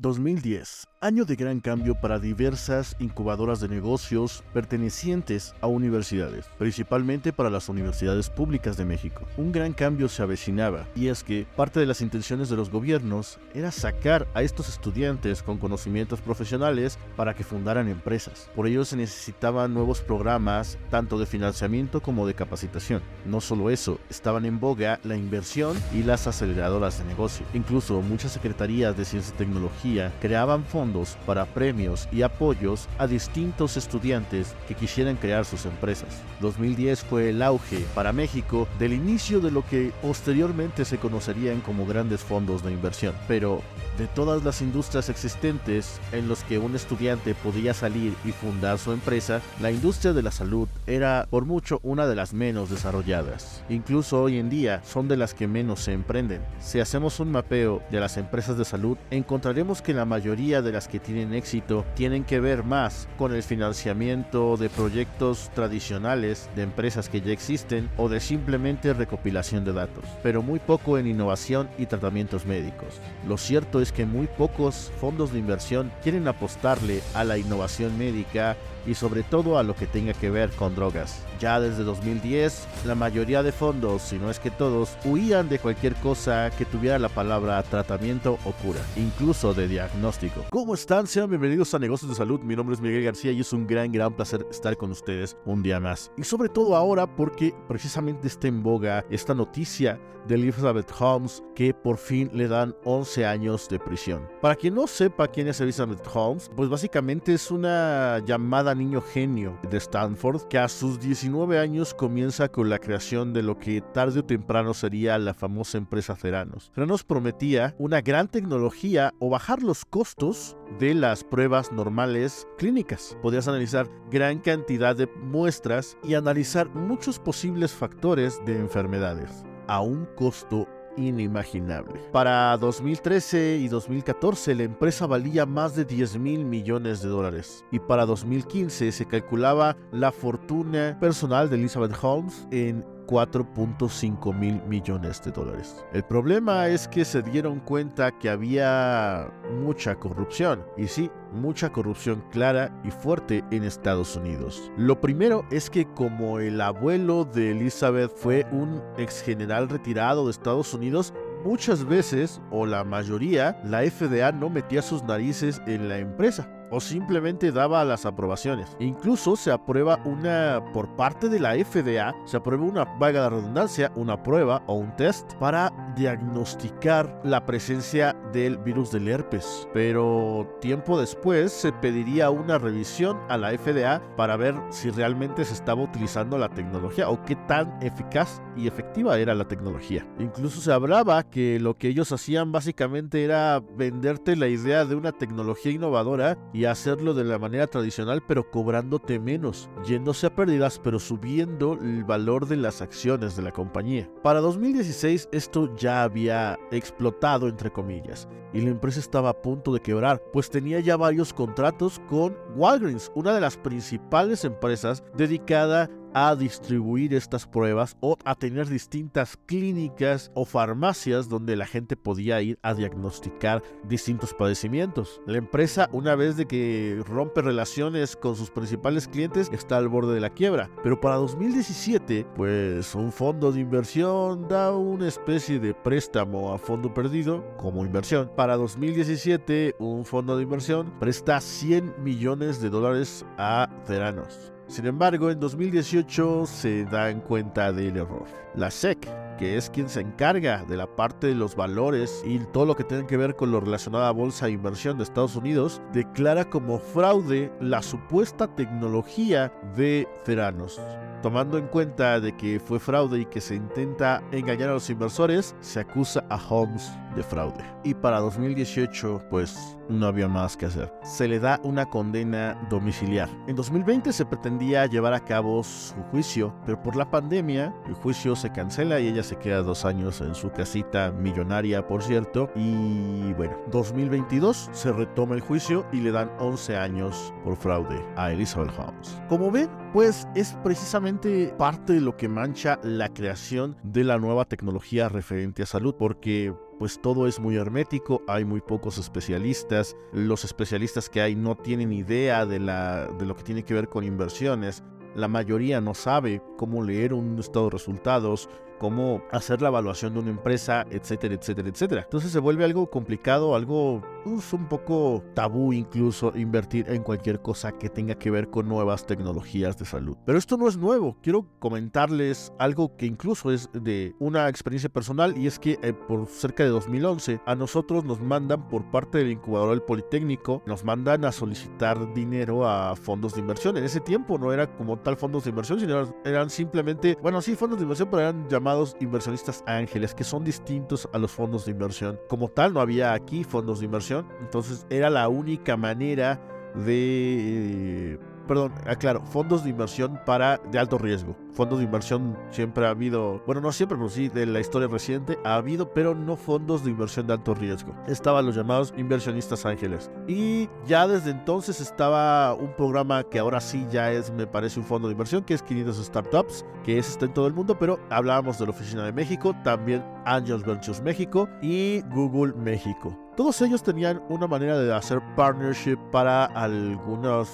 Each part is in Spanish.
2010, año de gran cambio para diversas incubadoras de negocios pertenecientes a universidades, principalmente para las universidades públicas de México. Un gran cambio se avecinaba, y es que parte de las intenciones de los gobiernos era sacar a estos estudiantes con conocimientos profesionales para que fundaran empresas. Por ello se necesitaban nuevos programas, tanto de financiamiento como de capacitación. No solo eso, estaban en boga la inversión y las aceleradoras de negocio. Incluso muchas secretarías de ciencia y tecnología creaban fondos para premios y apoyos a distintos estudiantes que quisieran crear sus empresas. 2010 fue el auge para México del inicio de lo que posteriormente se conocerían como grandes fondos de inversión. Pero de todas las industrias existentes en los que un estudiante podía salir y fundar su empresa, la industria de la salud era por mucho una de las menos desarrolladas. Incluso hoy en día son de las que menos se emprenden. Si hacemos un mapeo de las empresas de salud, encontraremos que la mayoría de las que tienen éxito tienen que ver más con el financiamiento de proyectos tradicionales de empresas que ya existen o de simplemente recopilación de datos, pero muy poco en innovación y tratamientos médicos. Lo cierto es que muy pocos fondos de inversión quieren apostarle a la innovación médica y sobre todo a lo que tenga que ver con drogas. Ya desde 2010, la mayoría de fondos, si no es que todos, huían de cualquier cosa que tuviera la palabra tratamiento o cura, incluso de diagnóstico. ¿Cómo están? Sean bienvenidos a Negocios de Salud. Mi nombre es Miguel García y es un gran, gran placer estar con ustedes un día más. Y sobre todo ahora porque precisamente está en boga esta noticia de Elizabeth Holmes que por fin le dan 11 años de prisión. Para quien no sepa quién es Elizabeth Holmes, pues básicamente es una llamada niño genio de Stanford que a sus 19 años comienza con la creación de lo que tarde o temprano sería la famosa empresa Ceranos. Ceranos prometía una gran tecnología o bajar los costos de las pruebas normales clínicas. Podías analizar gran cantidad de muestras y analizar muchos posibles factores de enfermedades a un costo inimaginable. Para 2013 y 2014 la empresa valía más de 10 mil millones de dólares y para 2015 se calculaba la fortuna personal de Elizabeth Holmes en 4.5 mil millones de dólares. El problema es que se dieron cuenta que había mucha corrupción, y sí, mucha corrupción clara y fuerte en Estados Unidos. Lo primero es que como el abuelo de Elizabeth fue un ex general retirado de Estados Unidos, muchas veces, o la mayoría, la FDA no metía sus narices en la empresa o simplemente daba las aprobaciones. Incluso se aprueba una, por parte de la FDA, se aprueba una, vaga de redundancia, una prueba o un test para diagnosticar la presencia del virus del herpes. Pero tiempo después se pediría una revisión a la FDA para ver si realmente se estaba utilizando la tecnología o qué tan eficaz y efectiva era la tecnología. Incluso se hablaba que lo que ellos hacían básicamente era venderte la idea de una tecnología innovadora hacerlo de la manera tradicional pero cobrándote menos, yéndose a pérdidas pero subiendo el valor de las acciones de la compañía. Para 2016 esto ya había explotado entre comillas y la empresa estaba a punto de quebrar, pues tenía ya varios contratos con Walgreens, una de las principales empresas dedicada a distribuir estas pruebas o a tener distintas clínicas o farmacias donde la gente podía ir a diagnosticar distintos padecimientos. La empresa, una vez de que rompe relaciones con sus principales clientes, está al borde de la quiebra. Pero para 2017, pues un fondo de inversión da una especie de préstamo a fondo perdido como inversión. Para 2017, un fondo de inversión presta 100 millones de dólares a Ceranos. Sin embargo, en 2018 se dan cuenta del error. La SEC, que es quien se encarga de la parte de los valores y todo lo que tiene que ver con lo relacionado a bolsa e inversión de Estados Unidos, declara como fraude la supuesta tecnología de Theranos. Tomando en cuenta de que fue fraude y que se intenta engañar a los inversores, se acusa a Holmes de fraude. Y para 2018, pues no había más que hacer. Se le da una condena domiciliar. En 2020 se pretendía llevar a cabo su juicio, pero por la pandemia el juicio se cancela y ella se queda dos años en su casita millonaria, por cierto. Y bueno, 2022 se retoma el juicio y le dan 11 años por fraude a Elizabeth Holmes. Como ven, pues es precisamente parte de lo que mancha la creación de la nueva tecnología referente a salud, porque pues todo es muy hermético, hay muy pocos especialistas, los especialistas que hay no tienen idea de, la, de lo que tiene que ver con inversiones, la mayoría no sabe cómo leer un estado de resultados, cómo hacer la evaluación de una empresa, etcétera, etcétera, etcétera. Entonces se vuelve algo complicado, algo pues, un poco tabú incluso invertir en cualquier cosa que tenga que ver con nuevas tecnologías de salud. Pero esto no es nuevo, quiero comentarles algo que incluso es de una experiencia personal y es que eh, por cerca de 2011 a nosotros nos mandan por parte del incubador del Politécnico, nos mandan a solicitar dinero a fondos de inversión. En ese tiempo no era como tal fondos de inversión, sino eran simplemente, bueno, sí, fondos de inversión, pero eran llamados inversionistas ángeles, que son distintos a los fondos de inversión. Como tal, no había aquí fondos de inversión, entonces era la única manera de perdón, aclaro, fondos de inversión para de alto riesgo. Fondos de inversión siempre ha habido, bueno, no siempre, pero sí de la historia reciente ha habido, pero no fondos de inversión de alto riesgo. Estaban los llamados inversionistas ángeles. Y ya desde entonces estaba un programa que ahora sí ya es, me parece, un fondo de inversión, que es 500 Startups, que es está en todo el mundo, pero hablábamos de la Oficina de México, también Angels Ventures México y Google México. Todos ellos tenían una manera de hacer partnership para algunos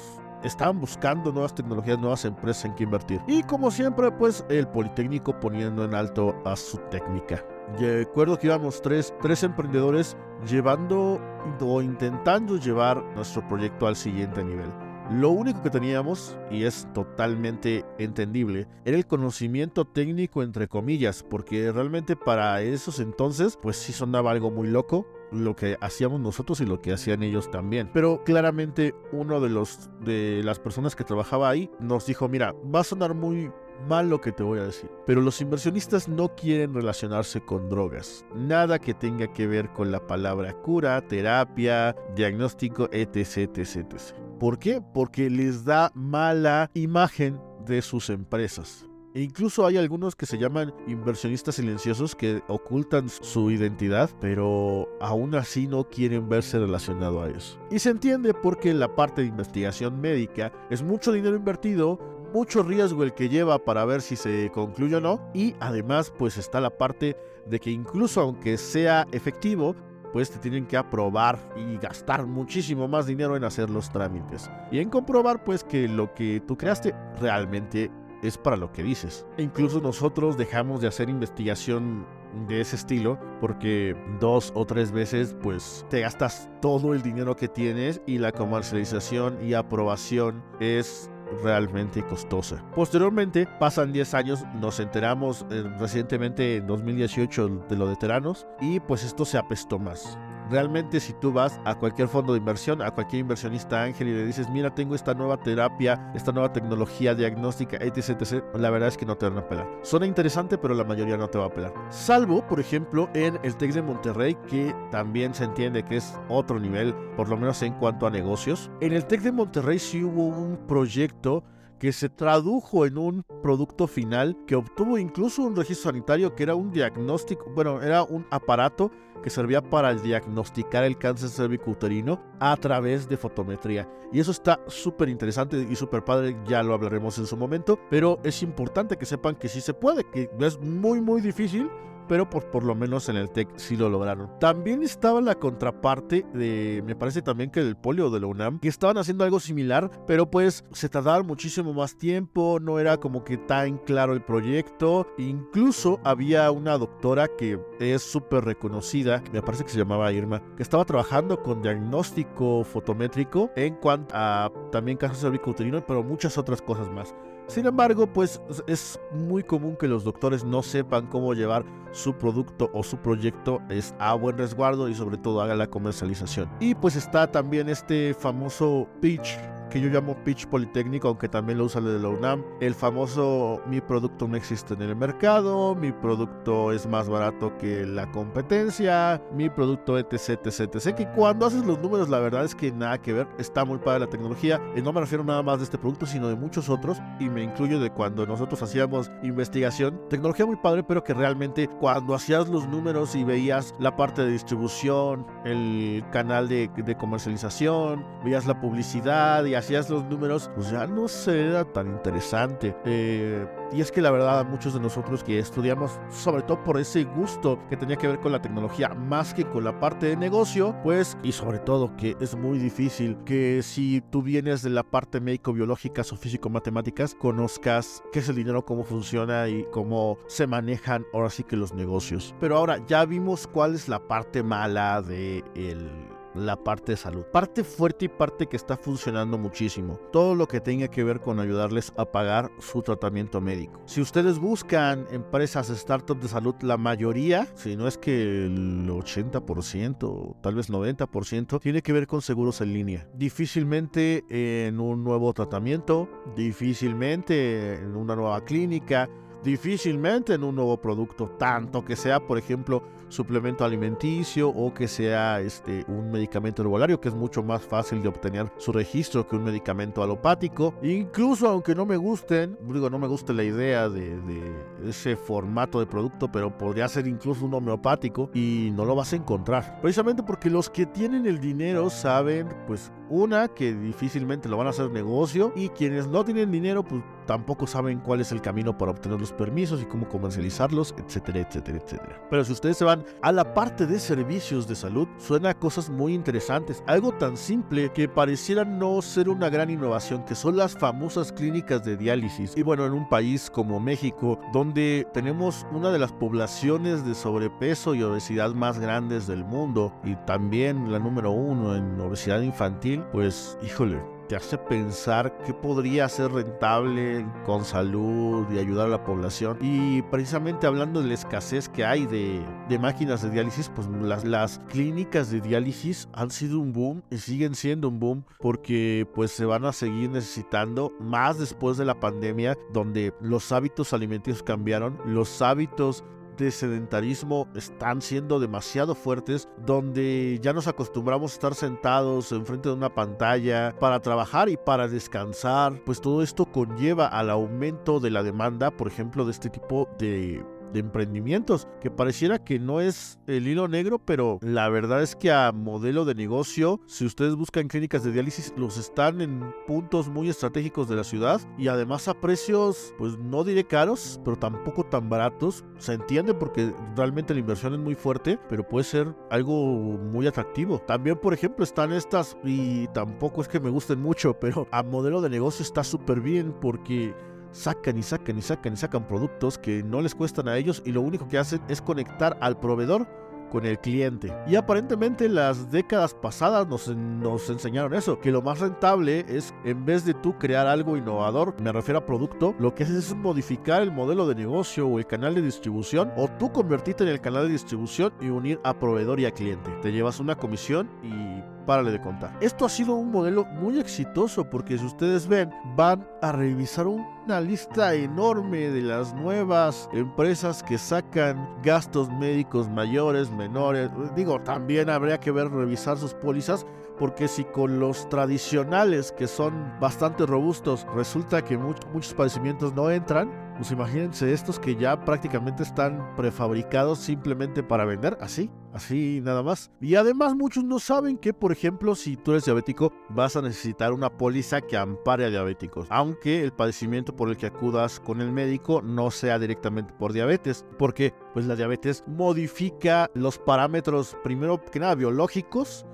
estaban buscando nuevas tecnologías, nuevas empresas en que invertir. Y como siempre, pues el Politécnico poniendo en alto a su técnica. Recuerdo que íbamos tres, tres emprendedores llevando o intentando llevar nuestro proyecto al siguiente nivel. Lo único que teníamos, y es totalmente entendible, era el conocimiento técnico entre comillas, porque realmente para esos entonces, pues sí sonaba algo muy loco, lo que hacíamos nosotros y lo que hacían ellos también. Pero claramente uno de los de las personas que trabajaba ahí nos dijo, "Mira, va a sonar muy mal lo que te voy a decir, pero los inversionistas no quieren relacionarse con drogas. Nada que tenga que ver con la palabra cura, terapia, diagnóstico, etc, etc, etc. ¿Por qué? Porque les da mala imagen de sus empresas. E incluso hay algunos que se llaman inversionistas silenciosos que ocultan su identidad, pero aún así no quieren verse relacionado a eso. Y se entiende porque la parte de investigación médica es mucho dinero invertido, mucho riesgo el que lleva para ver si se concluye o no, y además pues está la parte de que incluso aunque sea efectivo, pues te tienen que aprobar y gastar muchísimo más dinero en hacer los trámites. Y en comprobar pues que lo que tú creaste realmente es para lo que dices. E incluso nosotros dejamos de hacer investigación de ese estilo porque dos o tres veces pues te gastas todo el dinero que tienes y la comercialización y aprobación es realmente costosa. Posteriormente, pasan 10 años, nos enteramos eh, recientemente en 2018 de lo de Teranos y pues esto se apestó más. Realmente si tú vas a cualquier fondo de inversión, a cualquier inversionista ángel y le dices, mira, tengo esta nueva terapia, esta nueva tecnología diagnóstica, etc, etc, la verdad es que no te van a pelar. Suena interesante, pero la mayoría no te va a pelar. Salvo, por ejemplo, en el TEC de Monterrey, que también se entiende que es otro nivel, por lo menos en cuanto a negocios. En el TEC de Monterrey sí hubo un proyecto que se tradujo en un producto final que obtuvo incluso un registro sanitario que era un diagnóstico, bueno, era un aparato que servía para diagnosticar el cáncer cervicouterino a través de fotometría. Y eso está súper interesante y súper padre, ya lo hablaremos en su momento, pero es importante que sepan que sí se puede, que es muy muy difícil, pero por, por lo menos en el TEC sí lo lograron. También estaba la contraparte de, me parece también que del polio de la UNAM, que estaban haciendo algo similar, pero pues se tardaron muchísimo más tiempo, no era como que tan claro el proyecto. Incluso había una doctora que es súper reconocida, me parece que se llamaba Irma, que estaba trabajando con diagnóstico fotométrico en cuanto a también casos cervicouterino, pero muchas otras cosas más. Sin embargo, pues es muy común que los doctores no sepan cómo llevar su producto o su proyecto es a buen resguardo y sobre todo haga la comercialización. Y pues está también este famoso pitch que yo llamo pitch politécnico, aunque también lo usa el de la UNAM. El famoso mi producto no existe en el mercado, mi producto es más barato que la competencia, mi producto etc, etc, etc. Que cuando haces los números, la verdad es que nada que ver, está muy padre la tecnología. Y no me refiero nada más de este producto, sino de muchos otros. Y me incluyo de cuando nosotros hacíamos investigación. Tecnología muy padre, pero que realmente cuando hacías los números y veías la parte de distribución, el canal de, de comercialización, veías la publicidad y hacías los números, pues ya no se era tan interesante. Eh, y es que la verdad, muchos de nosotros que estudiamos, sobre todo por ese gusto que tenía que ver con la tecnología, más que con la parte de negocio, pues, y sobre todo que es muy difícil que si tú vienes de la parte médico-biológicas o físico-matemáticas, conozcas qué es el dinero, cómo funciona y cómo se manejan ahora sí que los negocios. Pero ahora ya vimos cuál es la parte mala de el la parte de salud. Parte fuerte y parte que está funcionando muchísimo. Todo lo que tenga que ver con ayudarles a pagar su tratamiento médico. Si ustedes buscan empresas, startups de salud, la mayoría, si no es que el 80%, tal vez 90%, tiene que ver con seguros en línea. Difícilmente en un nuevo tratamiento, difícilmente en una nueva clínica, difícilmente en un nuevo producto, tanto que sea, por ejemplo, suplemento alimenticio o que sea este, un medicamento herbolario, que es mucho más fácil de obtener su registro que un medicamento alopático. Incluso aunque no me gusten, digo, no me guste la idea de, de ese formato de producto, pero podría ser incluso un homeopático y no lo vas a encontrar. Precisamente porque los que tienen el dinero saben, pues, una, que difícilmente lo van a hacer negocio y quienes no tienen dinero, pues tampoco saben cuál es el camino para obtener los permisos y cómo comercializarlos, etcétera, etcétera, etcétera. Pero si ustedes se van a la parte de servicios de salud, suena a cosas muy interesantes. Algo tan simple que pareciera no ser una gran innovación, que son las famosas clínicas de diálisis. Y bueno, en un país como México, donde tenemos una de las poblaciones de sobrepeso y obesidad más grandes del mundo, y también la número uno en obesidad infantil, pues híjole, te hace pensar qué podría ser rentable con salud y ayudar a la población. Y precisamente hablando de la escasez que hay de, máquinas de diálisis, pues las, las, clínicas de diálisis han sido un boom y siguen siendo un boom porque pues se van a seguir necesitando más después de la pandemia donde los hábitos alimenticios cambiaron, los hábitos de sedentarismo están siendo demasiado fuertes, donde ya nos acostumbramos a estar sentados enfrente de una pantalla para trabajar y para descansar, pues todo esto conlleva al aumento de la demanda, por ejemplo, de este tipo de de emprendimientos, que pareciera que no es el hilo negro, pero la verdad es que a modelo de negocio, si ustedes buscan clínicas de diálisis, los están en puntos muy estratégicos de la ciudad y además a precios, pues no diré caros, pero tampoco tan baratos. Se entiende porque realmente la inversión es muy fuerte, pero puede ser algo muy atractivo. También, por ejemplo, están estas, y tampoco es que me gusten mucho, pero a modelo de negocio está súper bien porque sacan y sacan y sacan y sacan productos que no les cuestan a ellos y lo único que hacen es conectar al proveedor con el cliente. Y aparentemente las décadas pasadas nos, nos, enseñaron eso, que lo más rentable es en vez de tú crear algo innovador, me refiero a producto, lo que haces es modificar el modelo de negocio o el canal de distribución o tú convertirte en el canal de distribución y unir a proveedor y a cliente. Te llevas una comisión y párale de contar. Esto ha sido un modelo muy exitoso porque si ustedes ven, van a revisar una lista enorme de las nuevas empresas que sacan gastos médicos mayores, menores. Digo, también habría que ver, revisar sus pólizas porque si con los tradicionales que son bastante robustos resulta que muchos padecimientos no entran, pues imagínense estos que ya prácticamente están prefabricados simplemente para vender, así, así nada más. Y además muchos no saben que, por ejemplo, si tú eres diabético, vas a necesitar una póliza que ampare a diabéticos, aunque el padecimiento por el que acudas con el médico no sea directamente por diabetes, porque pues la diabetes modifica los parámetros primero que nada biológicos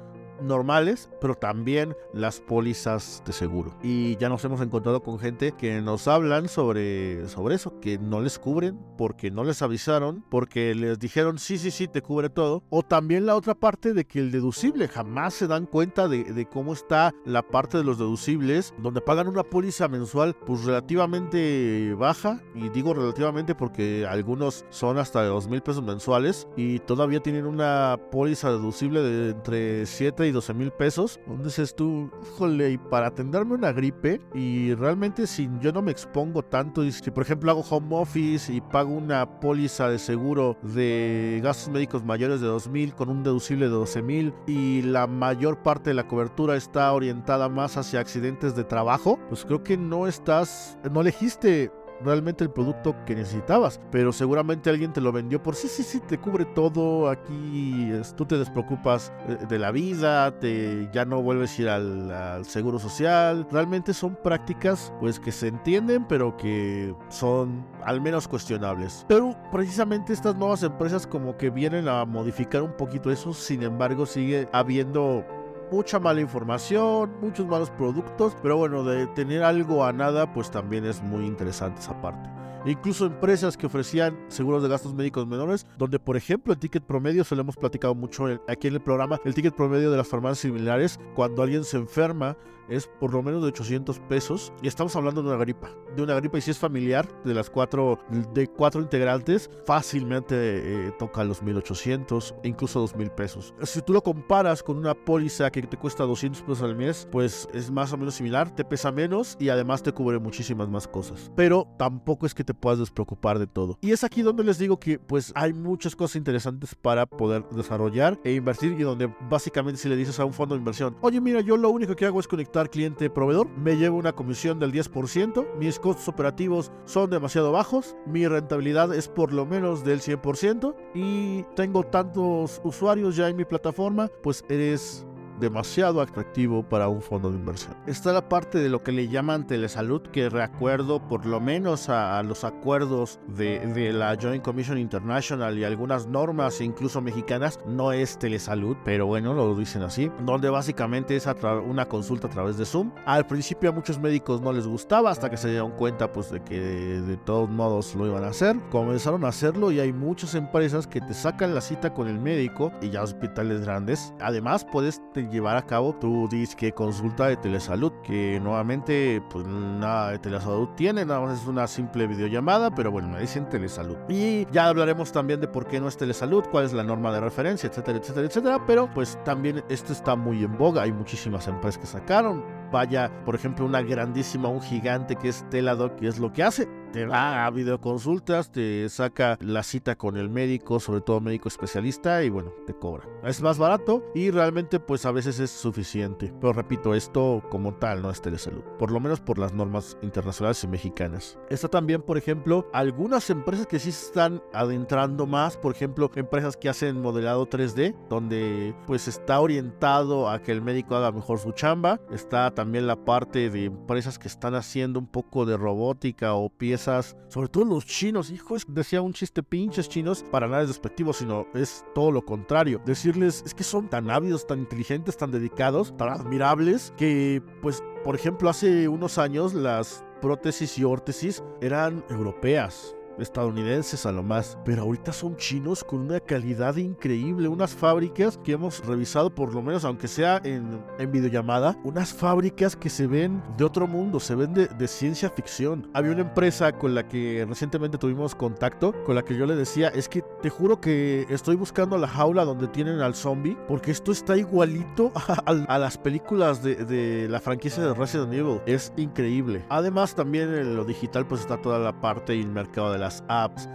normales, pero también las pólizas de seguro. Y ya nos hemos encontrado con gente que nos hablan sobre, sobre eso, que no les cubren porque no les avisaron, porque les dijeron sí, sí, sí, te cubre todo. O también la otra parte de que el deducible jamás se dan cuenta de, cómo está la parte de los deducibles, donde pagan una póliza mensual pues relativamente baja. Y digo relativamente porque algunos son hasta de mil pesos mensuales y todavía tienen una póliza deducible de entre 7 y 12 mil pesos. Dices tú, híjole, y para atenderme una gripe y realmente si yo no me expongo tanto, y si por ejemplo hago home office y pago una póliza de seguro de gastos médicos mayores de 2 mil con un deducible de 12 mil y la mayor parte de la cobertura está orientada más hacia accidentes de trabajo, pues creo que no estás, no elegiste realmente el producto que necesitabas, pero seguramente alguien te lo vendió por sí, sí, sí, te cubre todo, aquí tú te despreocupas eh, de la vida, te, ya no vuelves a ir al, al seguro social, realmente son prácticas pues que se entienden, pero que son al menos cuestionables. Pero precisamente estas nuevas empresas como que vienen a modificar un poquito eso, sin embargo sigue habiendo mucha mala información, muchos malos productos, pero bueno, de tener algo a nada, pues también es muy interesante esa parte. Incluso empresas que ofrecían seguros de gastos médicos menores, donde por ejemplo el ticket promedio, se lo hemos platicado mucho aquí en el programa, el ticket promedio de las farmacias similares, cuando alguien se enferma, es por lo menos de 800 pesos y estamos hablando de una gripa, de una gripa y si es familiar de las cuatro de cuatro integrantes fácilmente eh, toca los 1800 e incluso 2000 pesos. Si tú lo comparas con una póliza que te cuesta 200 pesos al mes, pues es más o menos similar, te pesa menos y además te cubre muchísimas más cosas. Pero tampoco es que te puedas despreocupar de todo. Y es aquí donde les digo que pues hay muchas cosas interesantes para poder desarrollar e invertir y donde básicamente si le dices a un fondo de inversión, oye mira, yo lo único que hago es conectar cliente proveedor, me llevo una comisión del 10%, mis costos operativos son demasiado bajos, mi rentabilidad es por lo menos del 100% y tengo tantos usuarios ya en mi plataforma, pues eres demasiado atractivo para un fondo de inversión. Está la parte de lo que le llaman telesalud, que recuerdo por lo menos a, los acuerdos de, de, la Joint Commission International y algunas normas, incluso mexicanas, no es telesalud, pero bueno, lo dicen así, donde básicamente es una consulta a través de Zoom. Al principio a muchos médicos no les gustaba hasta que se dieron cuenta pues de que de todos modos lo iban a hacer. Comenzaron a hacerlo y hay muchas empresas que te sacan la cita con el médico y ya hospitales grandes. Además puedes llevar a cabo tu disque consulta de telesalud, que nuevamente pues nada de telesalud tiene, nada más es una simple videollamada, pero bueno, me dicen telesalud. Y ya hablaremos también de por qué no es telesalud, cuál es la norma de referencia, etcétera, etcétera, etcétera, pero pues también esto está muy en boga, hay muchísimas empresas que sacaron. Vaya, por ejemplo, una grandísima, un gigante que es Teladoc, que es lo que hace te da a videoconsultas, te saca la cita con el médico, sobre todo médico especialista, y bueno, te cobra. Es más barato y realmente pues a veces es suficiente. Pero repito, esto como tal no es telesalud, por lo menos por las normas internacionales y mexicanas. Está también, por ejemplo, algunas empresas que sí están adentrando más, por ejemplo, empresas que hacen modelado 3D, donde pues está orientado a que el médico haga mejor su chamba. Está también la parte de empresas que están haciendo un poco de robótica o piezas sobre todo los chinos, hijos, decía un chiste pinches chinos, para nada es despectivo, sino es todo lo contrario. Decirles, es que son tan ávidos, tan inteligentes, tan dedicados, tan admirables, que pues, por ejemplo, hace unos años las prótesis y órtesis eran europeas estadounidenses a lo más, pero ahorita son chinos con una calidad increíble, unas fábricas que hemos revisado por lo menos, aunque sea en, en videollamada, unas fábricas que se ven de otro mundo, se ven de, de, ciencia ficción. Había una empresa con la que recientemente tuvimos contacto, con la que yo le decía, es que te juro que estoy buscando la jaula donde tienen al zombie, porque esto está igualito a, las películas de, de, la franquicia de Resident Evil. Es increíble. Además, también en lo digital, pues está toda la parte y el mercado de las apps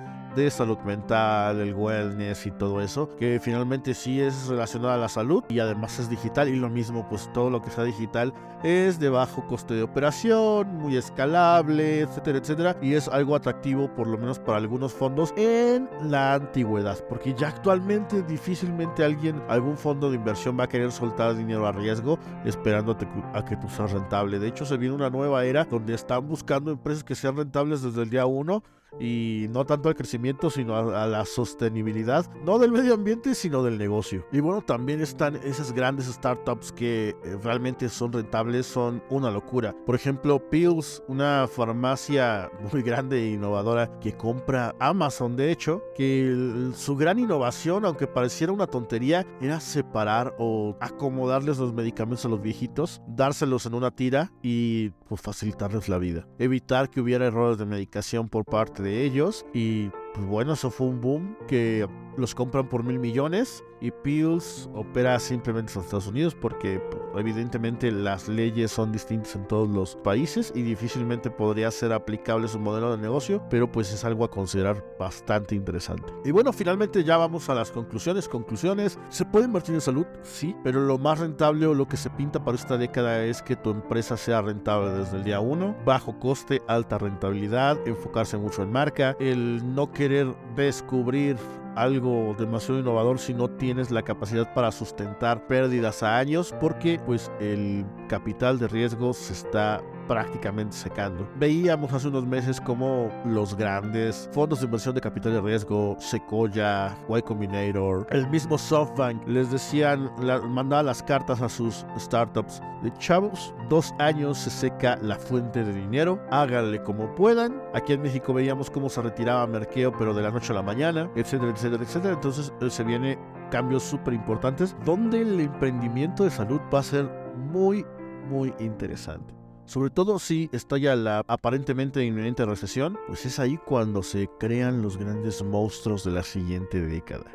de salud mental, el wellness y todo eso, que finalmente sí es relacionado a la salud y además es digital y lo mismo, pues todo lo que sea digital es de bajo coste de operación, muy escalable, etcétera, etcétera, y es algo atractivo por lo menos para algunos fondos en la antigüedad, porque ya actualmente difícilmente alguien, algún fondo de inversión va a querer soltar dinero a riesgo esperándote a que tú seas rentable. De hecho, se viene una nueva era donde están buscando empresas que sean rentables desde el día uno y no tanto al crecimiento, sino a, la sostenibilidad, no del medio ambiente, sino del negocio. Y bueno, también están esas grandes startups que eh, realmente son rentables, son una locura. Por ejemplo, Pills, una farmacia muy grande e innovadora que compra Amazon, de hecho, que su gran innovación, aunque pareciera una tontería, era separar o acomodarles los medicamentos a los viejitos, dárselos en una tira y pues, facilitarles la vida. Evitar que hubiera errores de medicación por parte de ellos y pues bueno, eso fue un boom que los compran por mil millones y Pills opera simplemente en Estados Unidos porque evidentemente las leyes son distintas en todos los países y difícilmente podría ser aplicable su modelo de negocio, pero pues es algo a considerar bastante interesante. Y bueno, finalmente ya vamos a las conclusiones. Conclusiones, ¿se puede invertir en salud? Sí, pero lo más rentable o lo que se pinta para esta década es que tu empresa sea rentable desde el día 1, bajo coste, alta rentabilidad, enfocarse mucho en marca, el no querer descubrir algo demasiado innovador si no tienes la capacidad para sustentar pérdidas a años porque pues el capital de riesgo se está prácticamente secando. Veíamos hace unos meses como los grandes fondos de inversión de capital de riesgo, Sequoia, Y Combinator, el mismo SoftBank, les decían, la, mandaba las cartas a sus startups de chavos, dos años se seca la fuente de dinero, háganle como puedan. Aquí en México veíamos cómo se retiraba Merkeo, pero de la noche a la mañana, etcétera, etcétera, etcétera. Entonces eh, se viene cambios súper importantes donde el emprendimiento de salud va a ser muy, muy interesante. Sobre todo si estalla la aparentemente inminente recesión, pues es ahí cuando se crean los grandes monstruos de la siguiente década.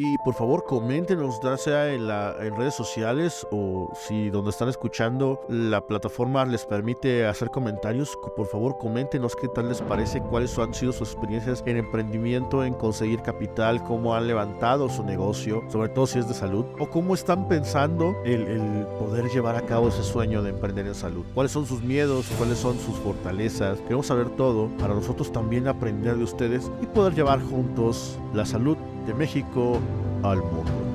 Y por favor, coméntenos, ya sea en, la, en redes sociales o si donde están escuchando la plataforma les permite hacer comentarios. Por favor, coméntenos qué tal les parece, cuáles han sido sus experiencias en emprendimiento, en conseguir capital, cómo han levantado su negocio, sobre todo si es de salud, o cómo están pensando el, el poder llevar a cabo ese sueño de emprender en salud. ¿Cuáles son sus miedos? ¿Cuáles son sus fortalezas? Queremos saber todo para nosotros también aprender de ustedes y poder llevar juntos la salud de México al mundo.